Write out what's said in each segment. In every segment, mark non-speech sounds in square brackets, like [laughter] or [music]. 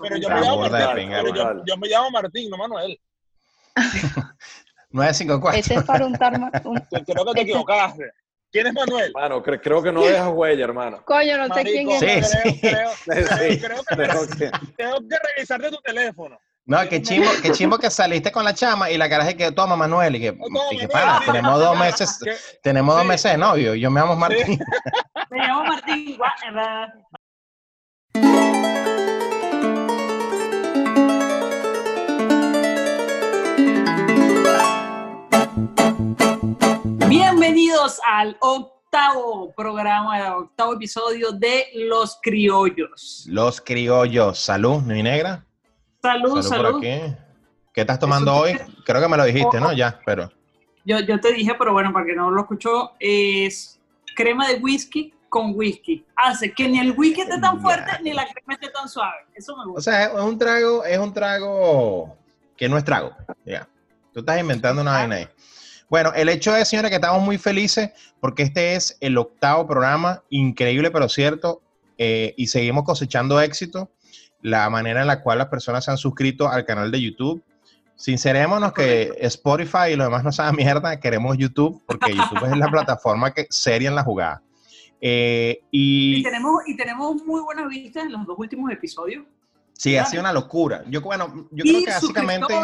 Pero yo me, llamo Martín, pero yo, yo me llamo Martín, no Manuel. 954. Ese es para untar más. [laughs] Creo que te equivocaste. ¿Quién es Manuel? Mano, creo que no dejas huella, hermano. Coño, no sé quién es. Sí, creo, sí. Creo, [laughs] Sí, creo, que, creo que- tengo que revisarte tu teléfono. No, que chimbo, que chimbo que saliste con la chama y la cara es que toma Manuel y que, y sí. tenemos dos meses, tenemos dos meses de novio. Yo me llamo Martín. [laughs] Me llamo Martín. Bienvenidos al octavo programa, al octavo episodio de Los Criollos. Los criollos. Salud, mi negra. Salud, Salud, salud. por aquí. ¿Qué estás tomando hoy? Creo que me lo dijiste, ¿no? Ya, pero. Yo, yo te dije, pero bueno, para que no lo escuchó, es crema de whisky con whisky. Hace que ni el whisky esté tan fuerte ni la crema esté tan suave. Eso me O gusta. sea, es un trago, es un trago que no es trago. Ya. Tú estás inventando una vaina ahí. Bueno, el hecho es, señores, que estamos muy felices porque este es el octavo programa, increíble pero cierto, eh, y seguimos cosechando éxito. La manera en la cual las personas se han suscrito al canal de YouTube. Sincerémonos que Spotify y lo demás no sabe [laughs] mierda, queremos YouTube porque YouTube es la [laughs] plataforma que seria en la jugada. Eh, Y y tenemos, y tenemos muy buenas vistas en los dos últimos episodios. Sí, ha sido una locura. Yo, bueno, yo creo y que básicamente...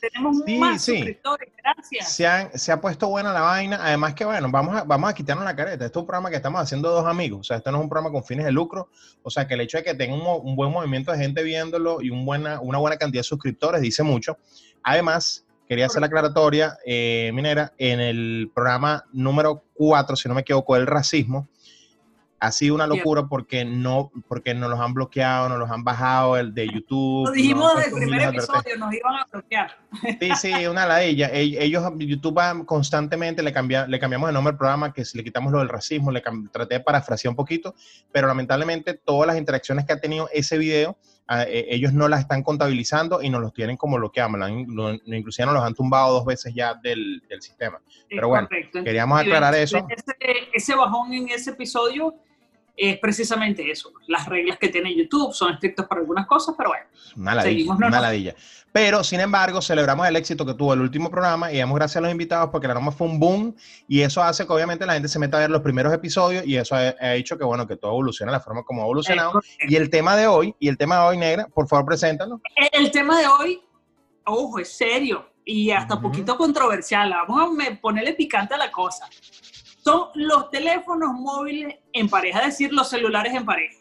Tenemos Sí, más sí. suscriptores. Gracias. se, han- se ha puesto buena la vaina. Además que, bueno, vamos a, vamos a quitarnos la careta. Esto es un programa que estamos haciendo dos amigos. O sea, esto no es un programa con fines de lucro. O sea, que el hecho de que tenga un buen movimiento de gente viéndolo y un buena, una buena cantidad de suscriptores dice mucho. Además, quería hacer la aclaratoria, eh, Minera, en el programa número 4, si no me equivoco, el racismo. Ha sido una locura porque no, porque nos los han bloqueado, nos los han bajado el de YouTube. Lo dijimos han desde el primer episodio, nos iban a bloquear. Sí, sí, una ladilla. Ell- Ellos, YouTube va constantemente le, cambia, le cambiamos el nombre al programa, que si le quitamos lo del racismo, le traté de parafrasear un poquito, pero lamentablemente todas las interacciones que ha tenido ese video, ah, eh, ellos no las están contabilizando y nos los tienen como. Lo han- lo- inclusive nos los han tumbado dos veces ya del, del sistema. Pero bueno, correcto. Queríamos aclarar eso. Ese, ese bajón en ese episodio es precisamente eso. Las reglas que tiene YouTube son estrictas para algunas cosas, pero bueno. Una ladilla, Seguimos, una ladilla. Pero, sin embargo, celebramos el éxito que tuvo el último programa y damos gracias a los invitados porque la norma fue un boom y eso hace que obviamente la gente se meta a ver los primeros episodios y eso ha, ha hecho que, bueno, que todo evolucione la forma como ha evolucionado. Es. Y el tema de hoy, y el tema de hoy, Negra, por favor, preséntalo. El tema de hoy, ojo, es serio y hasta Ujú. poquito controversial. Vamos a ponerle picante a la cosa. Son los teléfonos móviles en pareja, es decir, los celulares en pareja.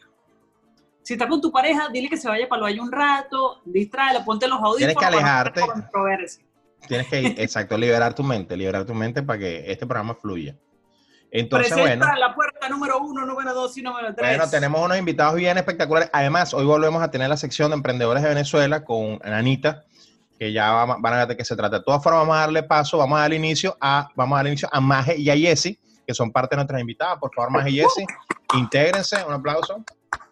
Si estás con tu pareja, dile que se vaya para el baño un rato, distráela, ponte los audífonos. Tienes que alejarte. Tienes que, [laughs] exacto, liberar tu mente, liberar tu mente para que este programa fluya. Entonces, Presenta bueno. la puerta número uno, número dos y número tres. Bueno, tenemos unos invitados bien espectaculares. Además, hoy volvemos a tener la sección de emprendedores de Venezuela con Anita, que ya va- van a ver de qué se trata. De todas formas, vamos a darle paso, vamos a darle inicio a, vamos a darle inicio a Maje y a Jessy, que son parte de nuestras invitadas. Por favor, Maje y Jessy, intégrense. Un aplauso.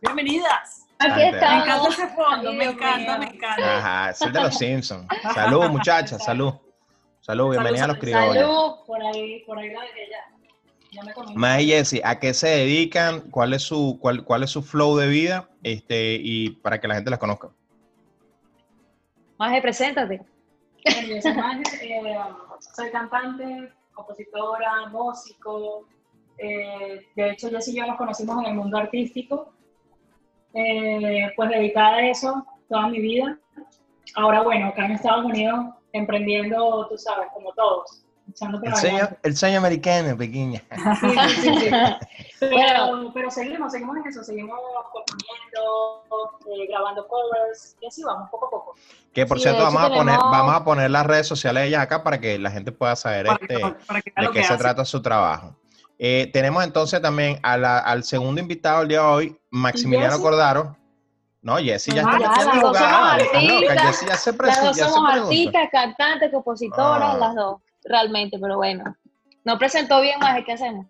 Bienvenidas. Aquí Bastante. Me encanta ese fondo, me encanta, me encanta. Ajá, es el de los Simpsons. Salud, [laughs] muchachas, salud. Salud, bienvenidas a los criollos. Salud, por ahí, por ahí la me comí. Maje y Jessy, ¿a qué se dedican? ¿Cuál es su, cuál, cuál es su flow de vida? Este, y para que la gente las conozca. Maje, preséntate. Bueno, yo soy Maje, eh, soy cantante, compositora, músico. eh, de hecho, Jess y yo nos conocimos en el mundo artístico. Eh, pues dedicada a eso toda mi vida. Ahora, bueno, acá en Estados Unidos, emprendiendo, tú sabes, como todos. Echando El sueño, el sueño americano, pequeña. [laughs] Sí, sí, sí, sí. [laughs] Pero, pero seguimos, seguimos en eso, seguimos componiendo, eh, grabando covers, y así vamos, poco a poco. Que por Sí, cierto, vamos a, poner, tenemos- vamos a poner las redes sociales de ellas acá para que la gente pueda saber Para que, este, para que vea de qué que se hace. trata su trabajo. Eh, tenemos entonces también a la- al segundo invitado el día de hoy, Maximiliano Jessy? Cordaro. No, Jessy ya Ah, está ya, metiendo las dos jugada, somos estás loca, artistas. Jessy ya se Las dos somos artistas, cantantes, compositoras, Ah. las dos, realmente, pero bueno. No presentó bien, Maje, ¿qué hacemos?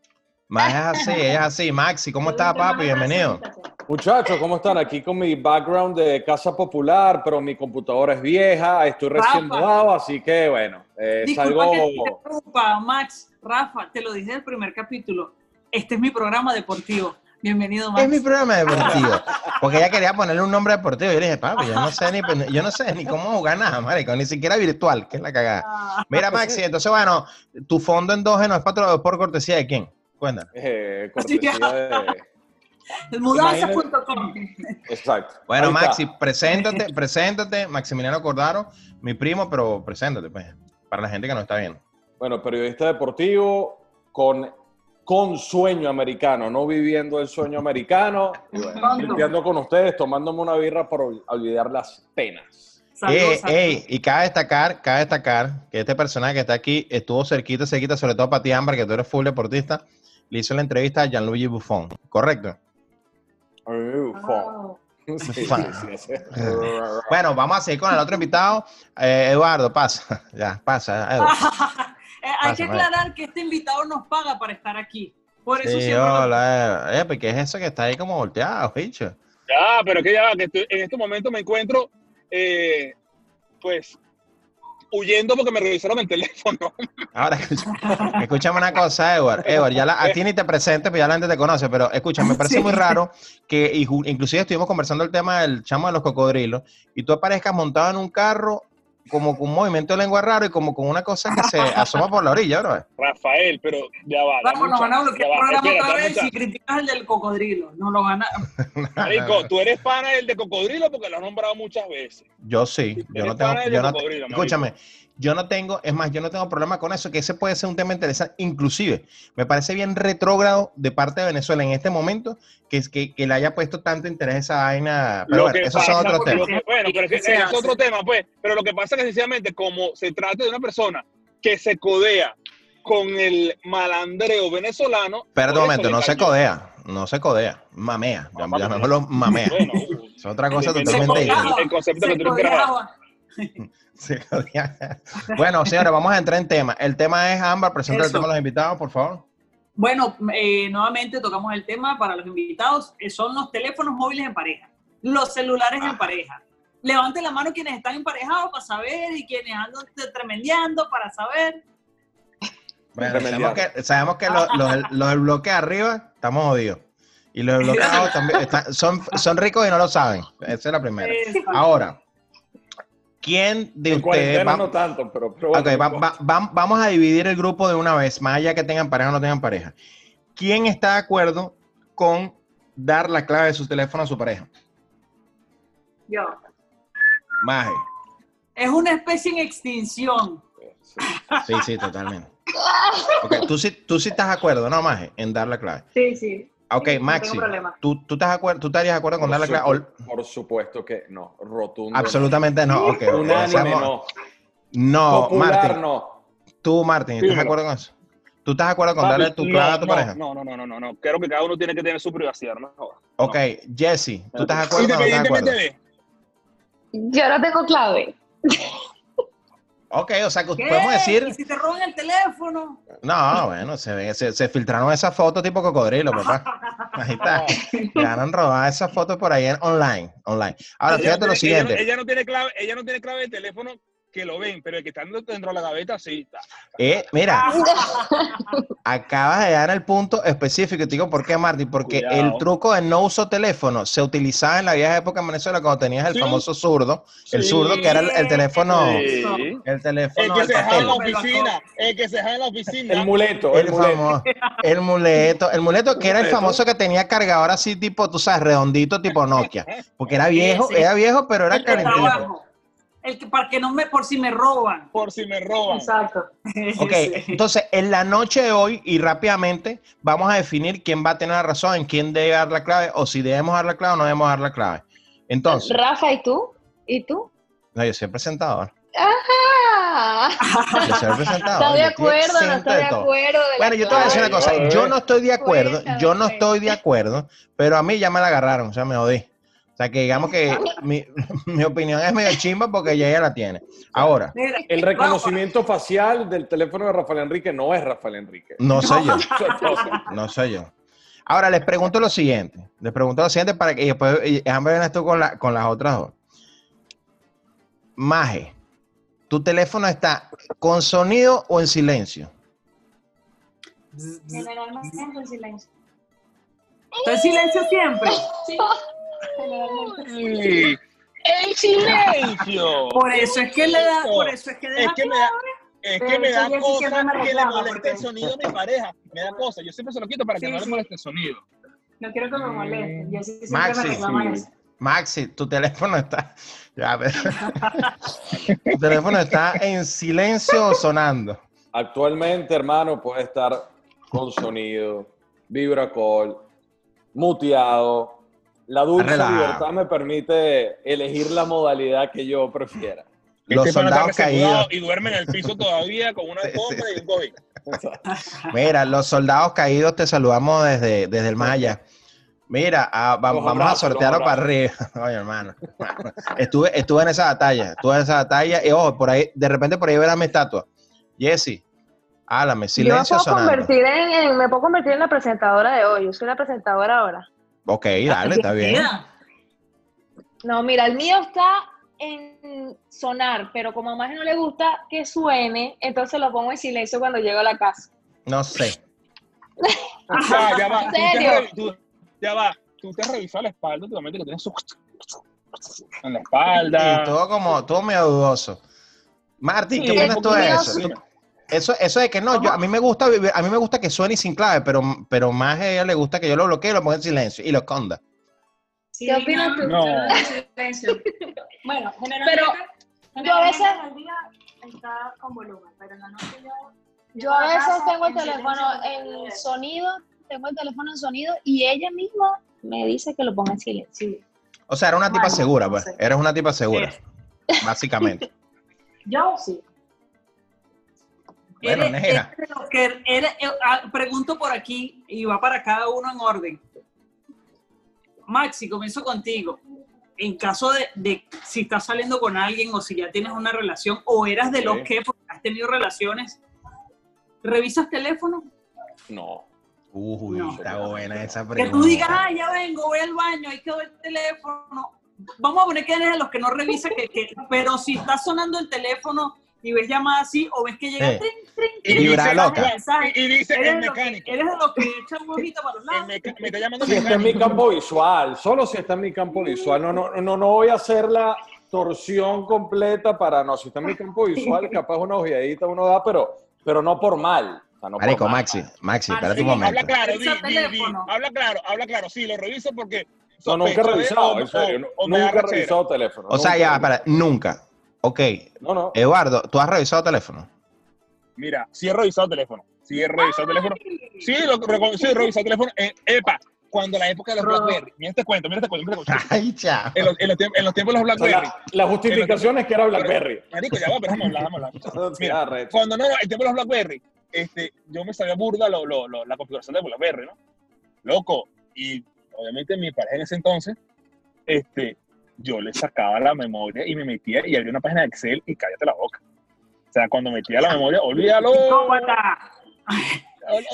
Más es así, es así. Maxi, ¿cómo estás, papi? Bienvenido. Muchachos, ¿cómo están? Aquí con mi background de casa popular, pero mi computadora es vieja, estoy recién Rafa. mudado, así que bueno, eh, Disculpa salgo... que te interrumpa, Max, Rafa, te lo dije del primer capítulo. Este es mi programa deportivo. Bienvenido, Max. Es mi programa deportivo. [laughs] Porque ella quería ponerle un nombre deportivo. Yo le dije, papi, yo no sé ni, yo no sé ni cómo jugar nada, marico, ni siquiera virtual, que es la cagada. Ah, Mira, Maxi, entonces, bueno, tu fondo endógeno es patro- por cortesía de quién? Cuéntanos. Eh, cortesía de... [laughs] Exacto. Bueno. Maxi, preséntate, preséntate, Maximiliano Cordaro, mi primo, pero preséntate, pues, para la gente que no está viendo. Bueno, periodista deportivo con, con sueño americano, no viviendo el sueño americano. Limpiando con ustedes, tomándome una birra por ol- olvidar las penas. Saludos, Ey, saludos. ey, y cabe destacar, cabe destacar que este personaje que está aquí estuvo cerquita, cerquita, sobre todo para ti, Ámbar, que tú eres full deportista, le hizo la entrevista a Gianluigi Buffon, ¿correcto? Uh, Oh. [laughs] Sí, sí, Fan. sí, sí. Bueno, vamos a seguir con el otro invitado. Eh, Eduardo, pasa. [laughs] Ya, pasa. Edu. [laughs] Eh, hay que vaya. aclarar que este invitado nos paga para estar aquí. Por eso Sí, siempre lo- hola. Eh, pues, ¿qué es eso que está ahí como volteado, bicho? Ya, pero que ya, que estoy- en este momento me encuentro, eh, pues, huyendo porque me revisaron el teléfono. [laughs] Ahora, escúchame una cosa, Edward. Edward, ya la- a ti ni te presentes, pues ya la gente te conoce, pero escúchame, me parece Sí. muy raro que inclusive estuvimos conversando el tema del chamo de los cocodrilos y tú aparezcas montado en un carro como con un movimiento de lengua raro y como con una cosa que se [laughs] asoma por la orilla, bro. Rafael, pero ya va. Vamos, nos van a bloquear el programa Espera, otra vez si criticas el del cocodrilo. No lo van a... [laughs] Marico, tú eres pana del de cocodrilo porque lo has nombrado muchas veces. Yo sí, yo no tengo, yo no, marico. Yo no tengo, es más, yo no tengo problema con eso, que ese puede ser un tema interesante, inclusive, me parece bien retrógrado de parte de Venezuela en este momento, que es que, que le haya puesto tanto interés a esa vaina, pero Lo bueno, esos son otros temas. que- bueno, pero es, que es otro tema, pues. Pero lo que pasa es que sencillamente, como se trata de una persona que se codea con el malandreo venezolano. Espérate por un eso momento, no se codea, no se codea, mamea, llamémoslo mamea. Bueno, Es otra cosa totalmente diferente. El concepto que tú quieras [laughs] Bueno, señores, vamos a entrar en tema. El tema es Ámbar, presenta el Eso. tema a los invitados, por favor. Bueno, eh, nuevamente tocamos el tema para los invitados. eh, son los teléfonos móviles en pareja, los celulares en pareja. Levanten la mano quienes están emparejados para saber y quienes andan tremendeando para saber. Bueno, sabemos que, sabemos que los, los del- los del bloque arriba estamos jodidos. Y los del bloque abajo también están- son, son ricos y no lo saben. Esa es la primera. Ahora, ¿quién de En ustedes cuarentena va, no tanto, pero, pero Ok, bueno, va- va- va- vamos a dividir el grupo de una vez, más allá que tengan pareja o no tengan pareja. ¿Quién está de acuerdo con dar la clave de su teléfono a su pareja? Yo. Maje. Es una especie en extinción. sí. Sí, totalmente. Ok, tú sí, tú sí estás de acuerdo, ¿no, Maje? En dar la clave. Sí, sí. Ok, Sí, no Maxi. ¿tú, tú, estás de acuerdo, ¿tú estarías de acuerdo con Por dar la clave? supu- Por supuesto que no, rotundo. Absolutamente no. Ok, no. Unánime no. No, Martín. no. Tú, Martín, ¿estás de acuerdo con eso? ¿Tú estás de acuerdo con darle tu clave a tu no, pareja? No, no, no, no, no. Creo que cada uno tiene que tener su privacidad, ¿no? Ok, Jesse, ¿tú estás de acuerdo acuerdo? Independientemente de. Yo no tengo clave. Ok, o sea, que ¿Qué? podemos decir... ¿Y si te roban el teléfono? No, bueno, se, ve- se, se filtraron esas fotos tipo cocodrilo, papá. [laughs] Ahí está. Quedaron robadas esas fotos por ahí en online. online. Ahora, Ella fíjate no lo tiene- ella no- siguiente. Ella no tiene clave, ella no tiene clave de teléfono que lo ven, pero el que está dentro de la gaveta sí está. Eh, mira, [laughs] acabas de dar el punto específico. y Te digo por qué, Martín. Porque Cuidado. el truco de no uso teléfono se utilizaba en la vieja época en Venezuela cuando tenías el Sí. famoso zurdo. El Sí. zurdo que era el, el teléfono. Sí. El El teléfono. que del se deja en la oficina, el que se deja en la oficina. El muleto, el, El, muleto. famo- el muleto, el muleto que era el famoso que tenía cargador así tipo, tú sabes, redondito tipo Nokia, porque era viejo, Sí, sí. era viejo, pero era El calentito. El que para que no me, por si me roban. Por si me roban. Exacto. Ok, [laughs] Sí. entonces en la noche de hoy y rápidamente vamos a definir quién va a tener la razón, en quién debe dar la clave o si debemos dar la clave o no debemos dar la clave. Entonces, Rafa, ¿y tú? ¿Y tú? no, yo soy el presentador. ¡Ah! Yo soy el [laughs] presentador. ¿Estás de estoy acuerdo? ¿No estás de todo. acuerdo? de Bueno, yo te voy a decir una cosa. Yo no estoy de acuerdo. Cuéntame, Yo no estoy de acuerdo, pero a mí ya me la agarraron, o sea, me jodí. O sea, que digamos que mi, [laughs] mi opinión es medio chimba porque ya ella la tiene. Ahora, El reconocimiento facial del teléfono de Rafael Enrique no es Rafael Enrique. no soy yo. [laughs] No soy yo. Ahora les pregunto lo siguiente. Les pregunto lo siguiente para que y después déjame ver esto con, la, con las otras dos. Maje, ¿tu teléfono está con sonido o en silencio? Generalmente en silencio. Está en silencio siempre. Sí, ¡El silencio! Por eso es que le da, por eso es que Es que me da, es que me da siempre cosa me que le moleste porque- el sonido a mi pareja. Me da cosa. Yo siempre se lo quito para que Sí, no le moleste el sonido. No quiero que me moleste. Yo sí siempre Maxi, me reclama sí. eso. Maxi, tu teléfono está. Ya, pero- [laughs] tu teléfono está en silencio o sonando. Actualmente, hermano, puede estar con sonido, vibracol, muteado. La dulce libertad me permite elegir la modalidad que yo prefiera. Los Este pana está soldados caídos. Y duerme en el piso todavía con una [laughs] Sí, sí. alfombra y un cojín. [laughs] Mira, los soldados caídos te saludamos desde, desde el allá. Mira, ah, va- Los vamos a sortearlo los para arriba. [laughs] Oye, hermano. Estuve, estuve en esa batalla. Estuve en esa batalla. Y ojo, por ahí, de repente por ahí verás mi estatua. Jesse, háblame, Yo me silencio puedo, sonando. convertir en, en- me puedo convertir en la presentadora de hoy. Yo soy la presentadora ahora. Ok, dale, está bien. No, mira, el mío está en sonar, pero como a más no le gusta que suene, entonces lo pongo en silencio cuando llego a la casa. No sé. [laughs] Ya, ya va. ¿En Tú te serio? tú- ya va. Tú te has revisado la espalda últimamente que tienes su... en la espalda. Y todo como, todo medio dudoso. Martín, ¿qué Sí, opinas un tú de eso? Sí. Tú- Eso, eso de que no, yo, a mí me gusta vivir- a mí me gusta que suene sin clave, pero, pero más a ella le gusta que yo lo bloquee, lo ponga en silencio y lo esconda. Sí, ¿Qué opinas no, tú? No. [laughs] Bueno, generalmente, Pero yo a veces- el día está con volumen, pero en la noche yo... Yo a veces casa tengo el teléfono en sonido, tengo el teléfono en sonido y ella misma me dice que lo ponga en silencio. O sea, era una tipa segura, no pues. sé. Eres una tipa segura, básicamente. [laughs] Yo sí. Bueno, eres- negra. eres de los que- eres- ah, pregunto por aquí y va para cada uno en orden. Maxi, comienzo contigo. En caso de, de si estás saliendo con alguien o si ya tienes una relación o eras de los Sí. que porque has tenido relaciones, ¿revisas teléfono? No. Uy, No. está buena esa Que pregunta. tú digas, ah, ya vengo, voy al baño, ahí quedó el teléfono. Vamos a poner que eres de los que no revisa, que, que- pero si está sonando el teléfono y ves llamadas así, o ves que llega Sí. trin, trin, Y trin, vibra dice- loca. Y, y dice eres, el mecánico. eres de los que echan un ojito para los lados. me está [laughs] llamando Si está en mi campo visual, solo si está en mi campo visual. No, no, no, no voy a hacer la torsión completa para no. Si está en mi campo visual, [laughs] capaz una ojeadita uno da, pero, pero no por mal. O sea, no por Marico, mal. Maxi, Maxi, espérate Maxi, un momento. Habla claro, di, di, di. Habla claro, habla claro. Sí, lo reviso porque. No, nunca he revisado, o- en serio. nunca he revisado teléfono. O sea, ya, espera, nunca. Ok, No, no. Eduardo, ¿tú has revisado teléfono? Mira, sí he revisado teléfono. Sí he revisado teléfono. Sí, lo, sí he revisado teléfono. Eh, epa, cuando la época de los. Blackberry. Mira este cuento, mira este cuento, mira este cuento. Ay, chao. En los, en los tiempos, en los tiempos de los O sea, Blackberry. la, la justificación es que era BlackBerry. Marico, ya va, pero hablar, déjame hablar. Mira, Ah, recho. cuando no, no, el tiempo de los BlackBerry, este, yo me sabía burda lo, lo, lo- la configuración de BlackBerry, ¿no? Loco. Y obviamente mi pareja en ese entonces, este, yo le sacaba la memoria y me metía y abría una página de Excel y cállate la boca. O sea, cuando metía la memoria, olvídalo.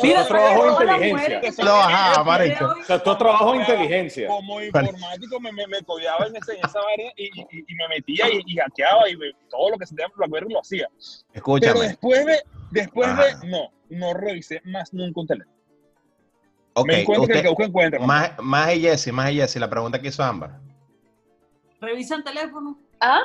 Mira, es trabajo de inteligencia. mujeres Lo bajaba, que marico. hoy- O sea, es trabajo de inteligencia. Como informático me, me, me codeaba en, ese, en esa área y, y- y me metía y, y hackeaba y me- todo lo que se tenía por BlackBerry lo hacía. Pero Escúchame. después de, después Ajá. de, no, no revisé más nunca un teléfono. Ok, me encuentro que el que encuentra. más, más y Jessy, más y Jessy, la pregunta que hizo Ámbar. ¿Revisan teléfono? ¿Ah?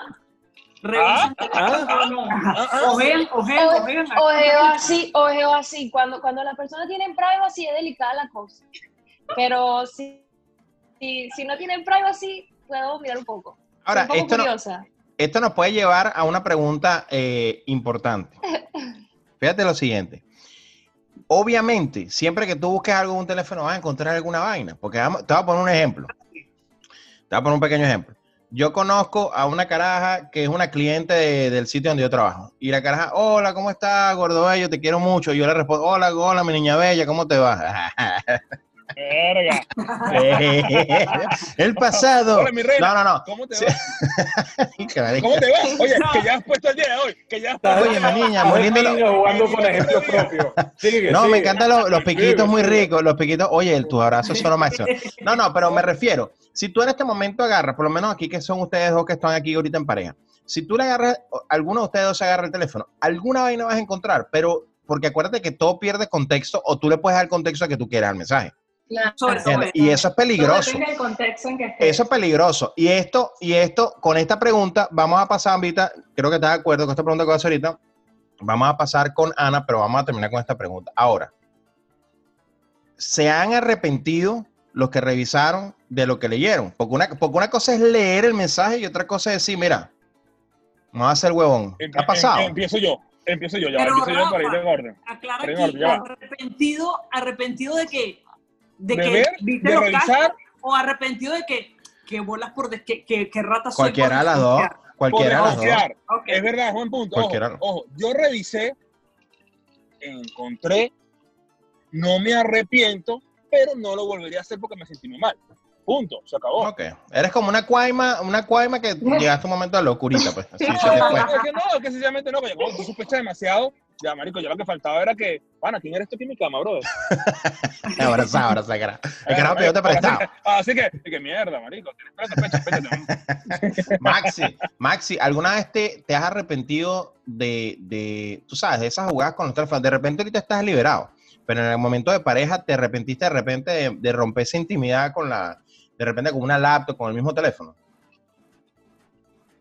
¿Revisan Ah, teléfono? Ah, ah. Ojean, ojean, O- ojean. Ojeo así, ojeo así. Cuando, cuando la persona tiene privacy es delicada la cosa. Pero si, si, si no tienen privacy, puedo mirar un poco. Ahora, Soy un poco esto, no- esto nos puede llevar a una pregunta eh, importante. [laughs] Fíjate lo siguiente. Obviamente, siempre que tú busques algo en un teléfono vas a encontrar alguna vaina. Porque vamos- te voy a poner un ejemplo. Te voy a poner un pequeño ejemplo. Yo conozco a una caraja que es una cliente de- del sitio donde yo trabajo. Y la caraja, hola, ¿cómo estás, gordo bello? Te quiero mucho. Y yo le respondo, hola, hola, mi niña bella, ¿cómo te va? [laughs] Verga. [laughs] El pasado. Hola, mi reina. No, no, no. ¿Cómo te Sí. va? [laughs] ¿Cómo te va? Oye, que ya has puesto el día de hoy. Que ya has puesto Oye, mi niña, muy lindo. Niña jugando con ejemplo propio. Sigue, No, me encantan los, los piquitos muy ricos, los piquitos. Oye, el- tus abrazos son lo máximo. No, no, pero me refiero, si tú en este momento agarras, por lo menos aquí que son ustedes dos que están aquí ahorita en pareja, si tú le agarras, alguno de ustedes dos se agarra el teléfono, alguna vaina vas a encontrar, pero porque acuérdate que todo pierde contexto o tú le puedes dar contexto que tú quieras al mensaje. Claro. Sobre todo ¿entiendes? eso. Y eso es peligroso. Depende del contexto en que estés. Eso es peligroso. Y esto, y esto, con esta pregunta, vamos a pasar, Ambita, creo que estás de acuerdo con esta pregunta que voy a hacer ahorita. Vamos a pasar con Ana, pero vamos a terminar con esta pregunta. Ahora, ¿se han arrepentido los que revisaron de lo que leyeron? Porque una, porque una cosa es leer el mensaje y otra cosa es decir, mira, no va a ser huevón. ¿Qué ha pasado? em- empiezo yo. Empiezo yo, ya. Pero, empiezo yo para ir Rafa, en orden. Aclara aquí, va. arrepentido, arrepentido de que, de De que ver, viste de los revisar. o arrepentido de que, que bolas por, des- que, que, que ratas soy Cualquiera de las dos. Cualquiera de las dos. desconfiar. Ok. Es verdad, buen punto. Ojo, ojo, yo revisé, encontré, no me arrepiento, pero no lo volvería a hacer porque me sentí muy mal. Punto, se acabó. Ok. Eres como una cuaima, una cuaima que [laughs] llegaste a un momento de locurita, pues. Así se te fue. [laughs] Es que no, es que sencillamente no, como tú sospechas demasiado, ya, marico, ya lo que faltaba era que, pana, ¿quién eres tú aquí en mi cama, brother? [laughs] Abrazado, abrazado, cara. El carajo que yo te he Ahora sí prestado. que- Así que, que mierda, marico, tienes sospecha, sospecha. Maxi, Maxi, ¿alguna vez te, te has arrepentido de, de, tú sabes, de esas jugadas con los teléfonos? De repente ahorita estás liberado, pero en el momento de pareja te arrepentiste de repente de, de romper esa intimidad con la, de repente con una laptop, con el mismo teléfono.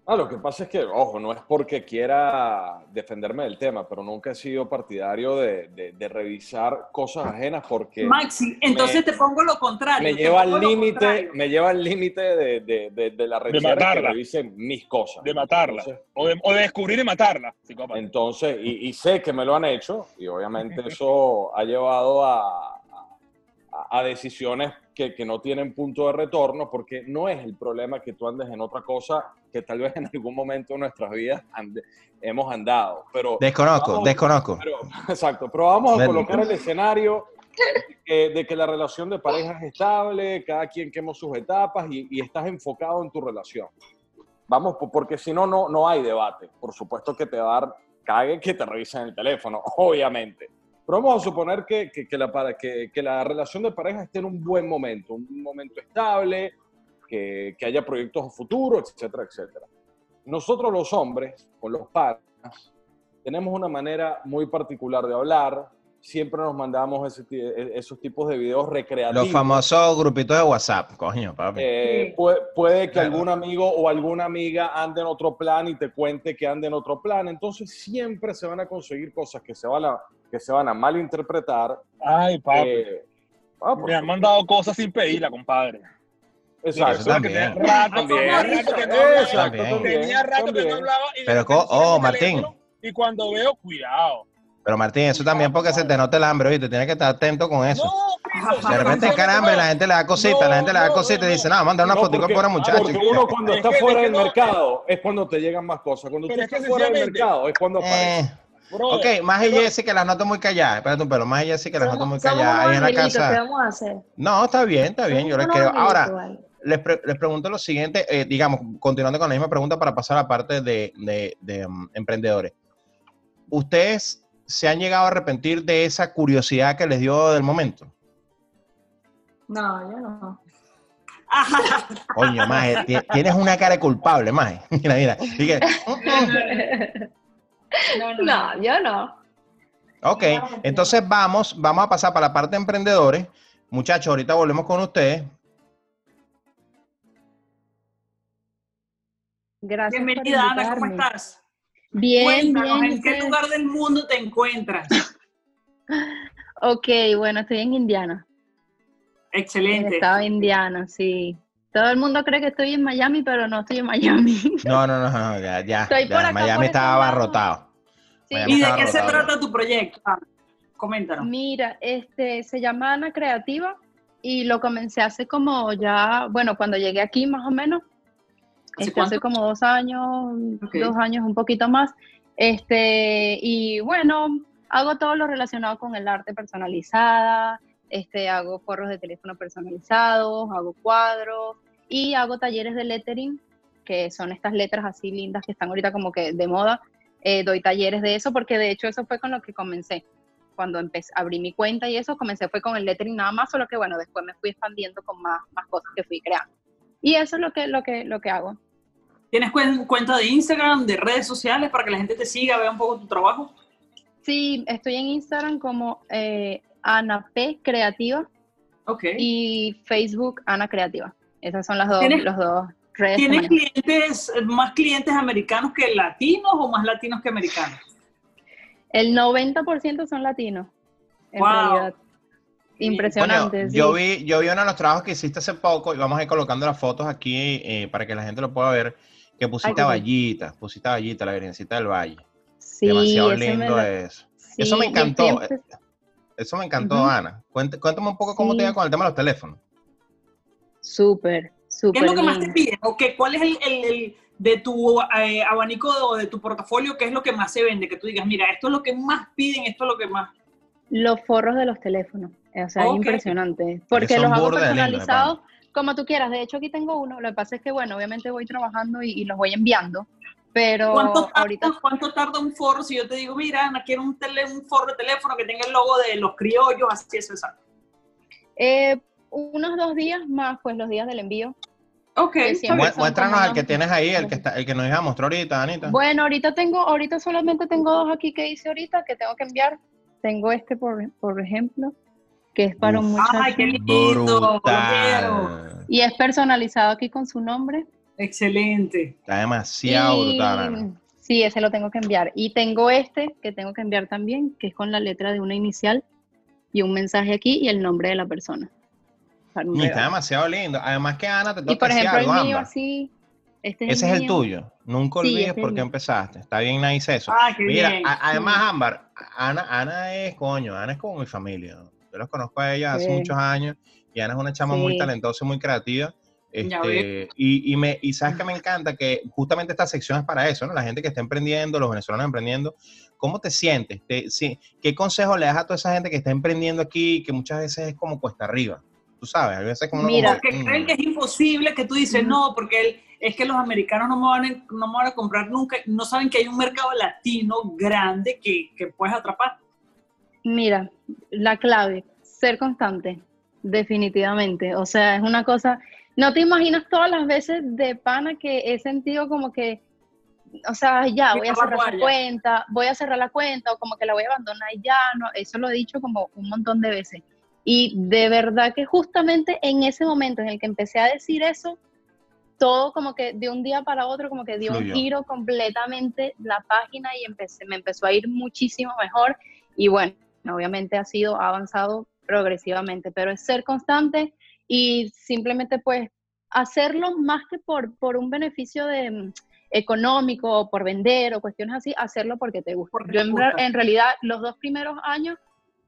Ah, lo que pasa es que, ojo, no es porque quiera defenderme del tema, pero nunca he sido partidario de, de- de revisar cosas ajenas porque Maxi, entonces me- te pongo lo contrario. me lleva al límite, me lleva al límite de, de, de, de la revisera que matarla. revisen mis cosas. De matarla. Entonces, O de, o de descubrir y matarla, psicópata. Entonces, y, y sé que me lo han hecho, y obviamente [laughs] eso ha llevado a, a- decisiones que, que no tienen punto de retorno, porque no es el problema que tú andes en otra cosa que tal vez en algún momento de nuestras vidas ande- hemos andado. Pero, Desconozco, Vamos. desconozco. pero- [laughs] exacto, pero vamos a Ven. colocar el escenario de que, de que la relación de pareja es estable, cada quien quema sus etapas y, y estás enfocado en tu relación. Vamos, po- porque si no, no, no hay debate. Por supuesto que te va a dar cague que te revisen el teléfono, [laughs] obviamente. Pero vamos a suponer que, que, que la, para- que, que la relación de pareja esté en un buen momento, un momento estable, que, que haya proyectos a futuro, etcétera, etcétera. Nosotros los hombres, con los panas, tenemos una manera muy particular de hablar. Siempre nos mandamos ese e- esos tipos de videos recreativos. Los famosos grupitos de WhatsApp, coño, papi. Eh, puede, puede que Claro. algún amigo o alguna amiga ande en otro plan y te cuente que ande en otro plan. Entonces siempre se van a conseguir cosas que se van a, que se van a malinterpretar. Ay, papi. Eh, ah, por me han mandado cosas sin pedirla, compadre. Exacto. Eso también. Que tenía rato, También. tenía rato que no hablaba, Exacto, También. tenía rato que también. no hablaba y de Pero oh, el Martín. Y cuando veo, cuidado. Pero Martín, eso también porque se te nota el hambre, ¿viste? Tienes que estar atento con eso. No, De repente es caramba y la gente le da cosita, la gente le da No, cosita y no, dice, no, manda una No, fotico porque- por el muchacho. Porque uno cuando Es está fuera del no- mercado es cuando te llegan más cosas. Cuando tú estás fuera del mercado es cuando aparece. Brother, ok, más y Jessy que las noto muy calladas. Espérate un pelo, más y Jessy que las noto muy calladas. Ahí en la angelitos, ¿Qué casa. vamos a hacer? No, está bien, está bien, yo les creo. Ahora, les, pre- les pregunto lo siguiente, eh, digamos, continuando con la misma pregunta para pasar a la parte de, de- de, um, emprendedores. ¿Ustedes se han llegado a arrepentir de esa curiosidad que les dio del momento? No, yo no. Coño, Maje, ti- tienes una cara de culpable, Maje. [laughs] Mira, mira. Y que, [laughs] No, no, No, yo no. ok, entonces vamos, vamos a pasar para la parte de emprendedores. Muchachos, ahorita volvemos con ustedes. Gracias. por Bienvenida, Ana, ¿cómo estás? Bien, Cuéntanos, bien. ¿en qué lugar del mundo te encuentras? [laughs] Ok, bueno, estoy en Indiana. En el Excelente. estado de Indiana, sí. Todo el mundo cree que estoy en Miami, pero no estoy en Miami. [laughs] No, no, no, no, ya, ya. Estoy por ya, acá, Miami por estaba este abarrotado. Sí, Miami ¿Y de qué se trata tu proyecto? Ana? Coméntanos. Mira, este se llama Ana Creativa y lo comencé hace como ya, bueno, cuando llegué aquí más o menos, ¿Hace este, hace como dos años, dos años, un poquito más. Este, y bueno, hago todo lo relacionado con el arte personalizada, este, hago forros de teléfono personalizados, hago cuadros y hago talleres de lettering, que son estas letras así lindas que están ahorita como que de moda. Eh, doy talleres de eso porque de hecho eso fue con lo que comencé. Cuando empecé, abrí mi cuenta y eso, comencé fue con el lettering nada más, solo que bueno, después me fui expandiendo con más, más cosas que fui creando. Y eso es lo que, lo que, lo que hago. ¿Tienes cuen- cuenta de Instagram, de redes sociales para que la gente te siga, vea un poco tu trabajo? Sí, estoy en Instagram como eh, Ana P Creativa. Y Facebook Ana Creativa. Esas son las dos, ¿Tienes- los dos redes. ¿Tienes clientes, más clientes americanos que latinos o más latinos que americanos? El 90% son latinos, en Wow. realidad. Impresionante. Sí. yo vi, yo vi uno de los trabajos que hiciste hace poco y vamos a ir colocando las fotos aquí eh, para que la gente lo pueda ver. Que pusiste qué a cool. Vallita, pusiste a Vallita, la Virgencita del Valle. Sí, Demasiado me lindo lo- eso. sí, Eso me encantó. Eso me encantó, Ujú. Ana. Cuént- Cuéntame un poco cómo te iba con el tema de los teléfonos. Súper, ¿Qué súper es lo que más te piden? ¿O qué, ¿Cuál es el, el- el de tu eh, abanico o de tu portafolio? ¿Qué es lo que más se vende? Que tú digas, mira, esto es lo que más piden, esto es lo que más. Los forros de los teléfonos. O sea, es impresionante. Porque los hago personalizados como tú quieras. De hecho, aquí tengo uno. Lo que pasa es que, bueno, obviamente voy trabajando y, y los voy enviando. Pero ¿Cuánto tarda, ahorita ¿Cuánto tarda un forro si yo te digo, mira, Ana, quiero un, tele, un forro de teléfono que tenga el logo de los criollos, así es exacto? eh, unos dos días más, pues los días del envío. Ok, Muéstranos al que tienes ahí, el que está, el que nos iba a mostrar ahorita, Anita. Bueno, ahorita tengo, ahorita solamente tengo dos aquí que hice ahorita que tengo que enviar. Tengo este, por, por ejemplo, que es para un muchacho. Ay, qué lindo. Y es personalizado aquí con su nombre. Excelente. Está demasiado Y- brutal, Ana. Sí, ese lo tengo que enviar. Y tengo este que tengo que enviar también, que es con la letra de una inicial y un mensaje aquí y el nombre de la persona. Y está demasiado lindo. Además que Ana te Y toca por decir ejemplo, el algo, mío Ámbar. así. Este es Ese es el mío. tuyo. Nunca Sí, olvides este es por qué mío. empezaste. Está bien nice eso. Ah, qué Mira, bien. a- además, Ámbar, Ana, Ana es, coño, Ana es como mi familia. Yo los conozco a ella hace Sí. muchos años y Ana es una chama muy Sí. talentosa y muy creativa. Este, y, y, me, y sabes que me encanta que justamente esta sección es para eso, ¿no? La gente que está emprendiendo, los venezolanos emprendiendo. ¿Cómo te sientes? Te- sí, ¿Qué consejo le das a toda esa gente que está emprendiendo aquí, que muchas veces es como cuesta arriba? Tú sabes, a veces como Mira, como que, creen mm, que es imposible que tú dices, no, porque el- es que los americanos no me, van a, no me van a comprar nunca, no saben que hay un mercado latino grande que, que puedes atrapar. Mira, la clave, ser constante, definitivamente. O sea, es una cosa, no te imaginas todas las veces de pana que he sentido como que, o sea, ya, voy a cerrar la cuenta, voy a cerrar la cuenta, o como que la voy a abandonar ya, no, eso lo he dicho como un montón de veces. Y de verdad que justamente en ese momento en el que empecé a decir eso, todo como que de un día para otro como que dio Fluyó. un giro completamente la página y empecé, me empezó a ir muchísimo mejor y bueno, obviamente ha sido ha avanzado progresivamente, pero es ser constante y simplemente pues hacerlo más que por, por un beneficio de, mm, económico o por vender o cuestiones así, hacerlo porque te gusta. Porque Yo en, gusta. en realidad los dos primeros años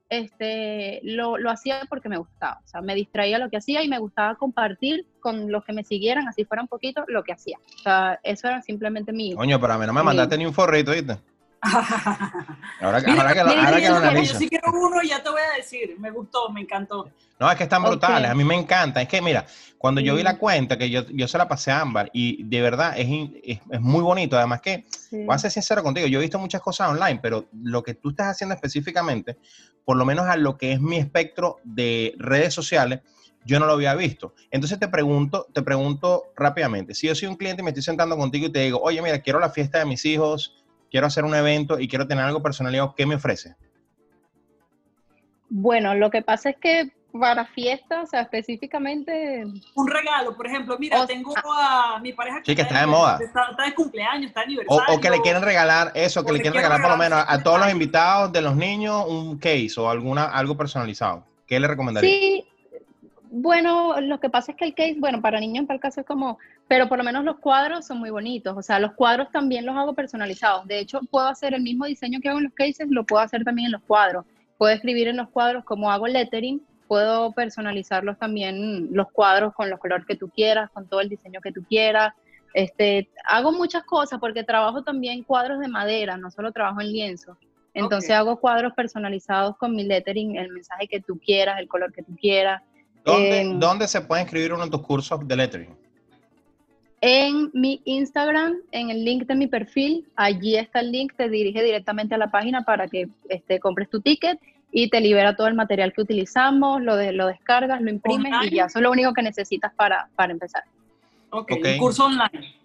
este, lo, lo hacía porque me gustaba, o sea, me distraía lo que hacía y me gustaba compartir con los que me siguieran, así fuera un poquito, lo que hacía. O sea, eso era simplemente mi... Coño, pero a mí no me mandaste ni un forrito, ¿viste? [laughs] Ahora, que- Mira, ahora que lo, mira, ahora que lo yo, yo analizo. sí quiero uno y ya te voy a decir, me gustó, me encantó. No, es que están brutales, a mí me encanta. Es que, mira, cuando yo vi la cuenta, que yo, yo se la pasé a Ámbar, y de verdad es, es, es muy bonito. Además que, sí. voy a ser sincero contigo, yo he visto muchas cosas online, pero lo que tú estás haciendo específicamente, por lo menos a lo que es mi espectro de redes sociales, yo no lo había visto. Entonces te pregunto, te pregunto rápidamente, si yo soy un cliente y me estoy sentando contigo y te digo, oye, mira, quiero la fiesta de mis hijos, quiero hacer un evento y quiero tener algo personalizado, ¿qué me ofrece? Bueno, lo que pasa es que para fiestas, o sea, específicamente, Un regalo, por ejemplo, mira, O- tengo a mi pareja Sí, que está de moda. Está, está de cumpleaños, está de aniversario. o que le quieren regalar eso, que le le quieren regalar por lo menos a, a todos los invitados de los niños un case o alguna algo personalizado. ¿Qué le recomendaría? sí, bueno, lo que pasa es que el case, bueno, para niños en tal caso es como, pero por lo menos los cuadros son muy bonitos, o sea, los cuadros también los hago personalizados. De hecho, puedo hacer el mismo diseño que hago en los cases, lo puedo hacer también en los cuadros. Puedo escribir en los cuadros como hago lettering, puedo personalizarlos también los cuadros con los colores que tú quieras, con todo el diseño que tú quieras. Este, hago muchas cosas porque trabajo también cuadros de madera, no solo trabajo en lienzo. Entonces hago cuadros personalizados con mi lettering, el mensaje que tú quieras, el color que tú quieras. ¿Dónde, em, dónde se puede inscribir uno de tus cursos de lettering? En mi Instagram, en el link de mi perfil, allí está el link, te dirige directamente a la página para que este, compres tu ticket y te libera todo el material que utilizamos, lo, de, lo descargas, lo imprimes y Online. ya, eso es lo único que necesitas para, para empezar. Ok, Ok. un curso online.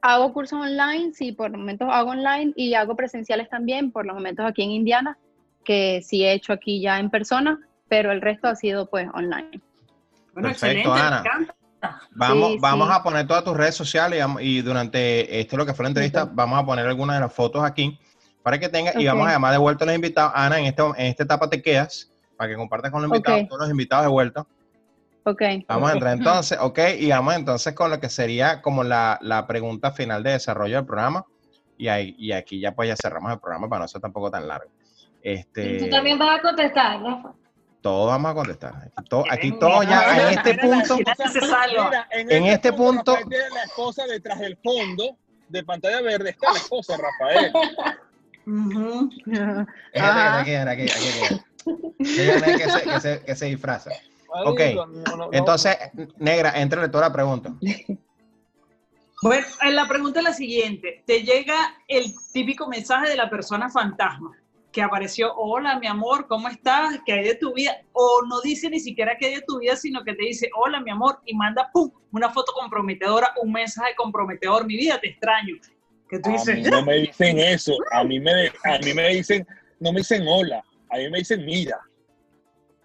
Hago cursos online, sí, por momentos hago online y hago presenciales también, por los momentos aquí en Indiana, que sí he hecho aquí ya en persona, pero el resto ha sido pues online. Bueno, Perfecto, excelente, Ana. me encanta. Vamos, Sí, vamos sí. a poner todas tus redes sociales y durante este lo que fue la entrevista, vamos a poner algunas de las fotos aquí para que tenga y vamos a llamar de vuelta a los invitados. Ana, en, este, en esta etapa te quedas para que compartas con los invitados, Ok. todos los invitados de vuelta. Ok. Vamos a entrar entonces, ok, y vamos entonces con lo que sería como la, la pregunta final de desarrollo del programa. Y, ahí, y aquí ya pues ya cerramos el programa para no ser tampoco tan largo. Este, tú también vas a contestar, Rafa. Todos vamos a contestar. Aquí, todo- aquí todos ya en este punto, En este punto- la esposa detrás del fondo de pantalla verde. Está la esposa, Rafael. Ujú. Ajá. Aquí, aquí, aquí, aquí, aquí. Dígame que se, que se- que se disfraza. Ok. No, no, no. Entonces, negra, entrale toda la pregunta. Bueno, eh, la pregunta es la siguiente. Te llega el típico mensaje de la persona fantasma que apareció, hola mi amor, ¿cómo estás? ¿Qué hay de tu vida? O no dice ni siquiera qué hay de tu vida, sino que te dice, hola mi amor, y manda, ¡pum!, una foto comprometedora, un mensaje comprometedor, mi vida, te extraño. Que tú A mí dices, no me dicen eso. A mí me, a mí me dicen, no me dicen hola. A mí me dicen mira.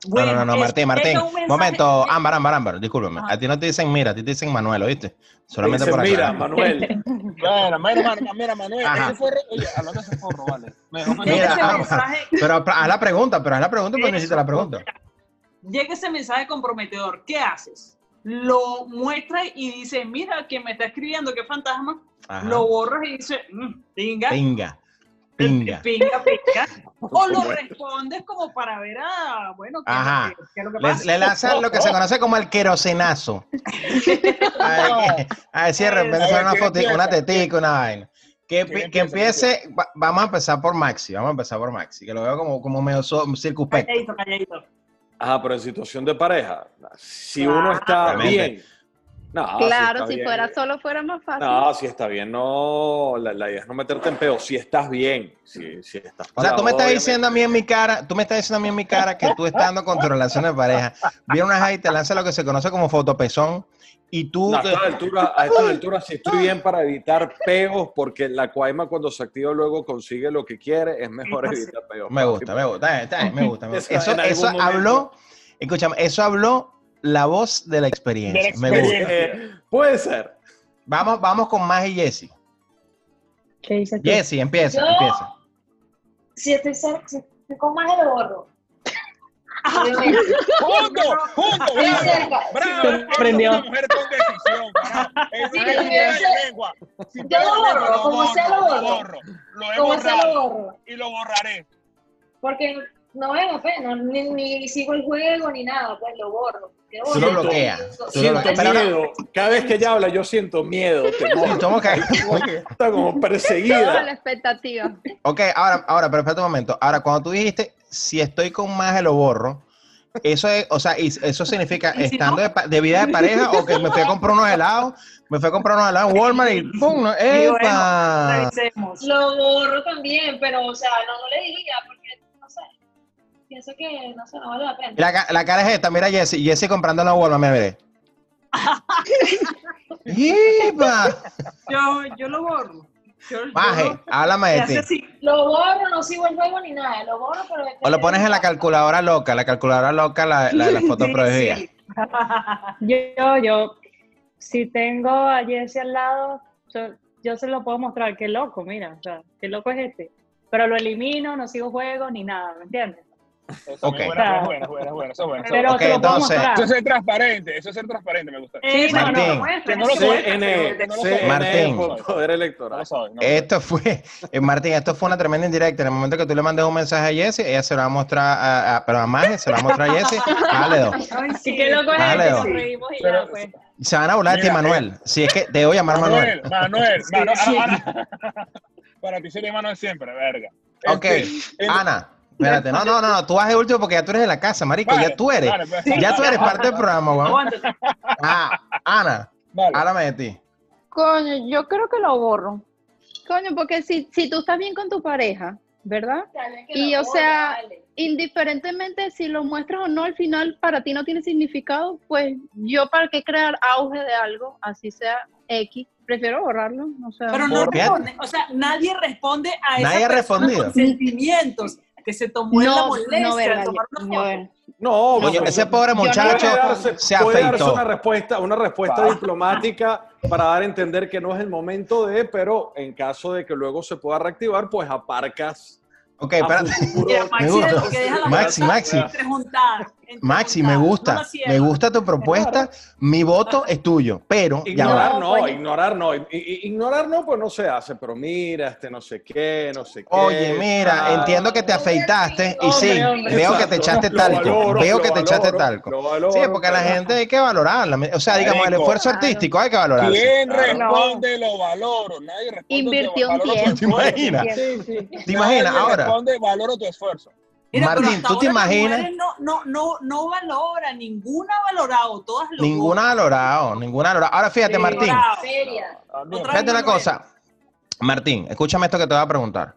No, no, no, no, Martín, Martín. Momento, de- Ámbar, Ámbar, Ámbar, discúlpame. Ajá. A ti no te dicen mira, a ti te dicen Manuel, ¿oíste? Solamente por Mira, acá. Manuel. Mira, mira, mira, mira, Manuel, [laughs] oye, hablando de forro, vale. Mejor Mira, Ámbar. Pero haz la pregunta, pero haz la pregunta, porque Eso, necesitas la pregunta. llega ese mensaje comprometedor, ¿qué haces? Lo muestras y dices, mira, quien me está escribiendo, qué fantasma, Ajá. lo borras y dices, "Mm, pinga, Pinga, pinga. [laughs] pinga, pinga. O lo respondes como para ver, ah, bueno, ¿qué, Ajá. que- qué es lo que Le, pasa? le lanzan lo que se conoce como el querosenazo. A ver, a A ver, sale una ¿quién foto, una tetica, una vaina. Que, ¿Quién que empiece, va- vamos a empezar por Maxi, vamos a empezar por Maxi, que lo veo como, como medio so- circunspecto. Calladito, calladito. Ajá, pero en situación de pareja, si Claro. uno está bien. No, Claro, si bien. fuera solo fuera más fácil. No, si está bien, no. La, la idea es no meterte en peo. Si estás bien, si, si estás O sea, tú me estás parado, diciendo a mí en mi cara, tú me estás diciendo a mí en mi cara que tú estando con tu relación de pareja, viene una jai y te lanza lo que se conoce como fotopezón y tú... No, a estas alturas, a estas alturas sí estoy bien para evitar peos, porque la cuaima cuando se activa luego consigue lo que quiere, es mejor [laughs] evitar peos. Me gusta, me gusta, me gusta. me [laughs] gusta. Eso habló, escúchame, eso habló la voz de la experiencia. De la Me gusta. Puede ser. Vamos, vamos con más y Jessy. ¿Qué tú? Empieza, Yo- empieza. Si estoy, si estoy con más de lo borro. ¡Junto! ¡Junto! ¡Bravo! prendió. una mujer con decisión. Es lengua. Si Yo lo borro, como sea lo borro. borro. Lo he Como sea lo borrado borro. y lo borraré. Porque no vale la pena, ni, ni sigo el juego ni nada, pues lo borro. Tú lo borro. bloqueas. Siento miedo. Cada vez que ella habla, yo siento miedo, temor. ¿Cómo que? Está como Toda perseguida. la expectativa. Ok, ahora, ahora, pero espérate un momento. Ahora, cuando tú dijiste, si estoy con más, lo borro, eso es, o sea, eso significa [laughs] ¿Y si estando no? de, pa- de vida de pareja o que me fui a comprar unos helados, me fui a comprar unos helados en Walmart y ¡pum! no, Y bueno, ¡Epa! Lo borro también, pero, o sea, no, no le diría, porque, no pienso que, no sé, no vale la pena. La, la cara es esta, mira Jessy, Jessy comprando en la Walmart, mira, mire. ¡Epa! [laughs] Yo, yo lo borro. Yo, yo Maje, lo- háblame de ti. Lo borro, no sigo el juego ni nada, lo borro, pero... O lo pones en la calculadora loca, la calculadora loca, la, la, la [laughs] foto Sí, prohibida. sí. Yo, yo, si tengo a Jesse al lado, yo, yo se lo puedo mostrar, qué loco, mira, o sea, qué loco es este. Pero lo elimino, no sigo juego ni nada, ¿me entiendes? Eso Ok. es buena, buena, buena, buena, eso es bueno. eso es Pero bueno. Ok, te lo puedo entonces-. Eso es ser transparente, eso es ser transparente, me gusta. Eh, no, no, Martín. Que no sí. CN, Que no lo CN Martín. Poder No Electoral. no. Esto fue, eh, Martín, esto fue una tremenda indirecta. En el momento que tú le mandes un mensaje a Jessy, ella se lo va a mostrar, a, a- pero a Maje se lo va a mostrar a Jessy. Dale sí. Qué loco es Dale, dos. nos reímos y Pero- ya, pues. Se van a burlar de ti, Manuel. Si es que te voy a llamar Manuel. Manuel, Manuel, Sí, sí. [laughs] Para ti sería Manuel siempre, verga. Ok, Este, Ana, espérate. No, no, no, no, tú vas de último porque ya tú eres de la casa, marico. Vale, ya tú eres. vale, pues. Ya tú eres parte del programa, weón. Ah, Ana, Vale. háblame de ti. Coño, yo creo que lo borro. Coño, porque si, si tú estás bien con tu pareja, ¿verdad? Y, o sea, dale. Indiferentemente si lo muestras o no, al final para ti no tiene significado, pues yo para qué crear auge de algo, así sea X, prefiero borrarlo. O sea, Pero no responde, o sea, nadie responde a esa Nadie ha persona respondido. con sentimientos que se tomó en la no, molestia no, de tomar una. No, ese pobre no- muchacho puede darse, se puede darse una respuesta, una respuesta diplomática para dar a entender que no es el momento de, pero en caso de que luego se pueda reactivar, pues aparcas. Ok, espérate. Maxi Maxi, Maxi. me no gusta, me gusta tu propuesta. Mi voto es tuyo, pero. Ignorar No, ignorar no. Ignorar no, pues no se hace, pero mira, este no sé qué, no sé qué. Oye, mira, ah, entiendo que te afeitaste y sí, Hombre, hombre. veo que te echaste talco, valoro, veo que te echaste talco. valoro, Sí, porque la gente hay que valorarla. O sea, digamos, el esfuerzo artístico hay que valorarlo. ¿Quién Claro. responde lo valoro? Nadie responde. Invirtió un tiempo. ¿Te imaginas? Sí, sí. ¿Te imaginas Nadie ahora? responde valoro tu esfuerzo. Mira, Martín, ¿tú te imaginas? No, no, no, no valora, ninguna ha valorado, todas lo Ninguna valorado, ninguna valorado. Ahora fíjate, Sí. Martín. Otra- fíjate una cosa. Martín, escúchame esto que te voy a preguntar.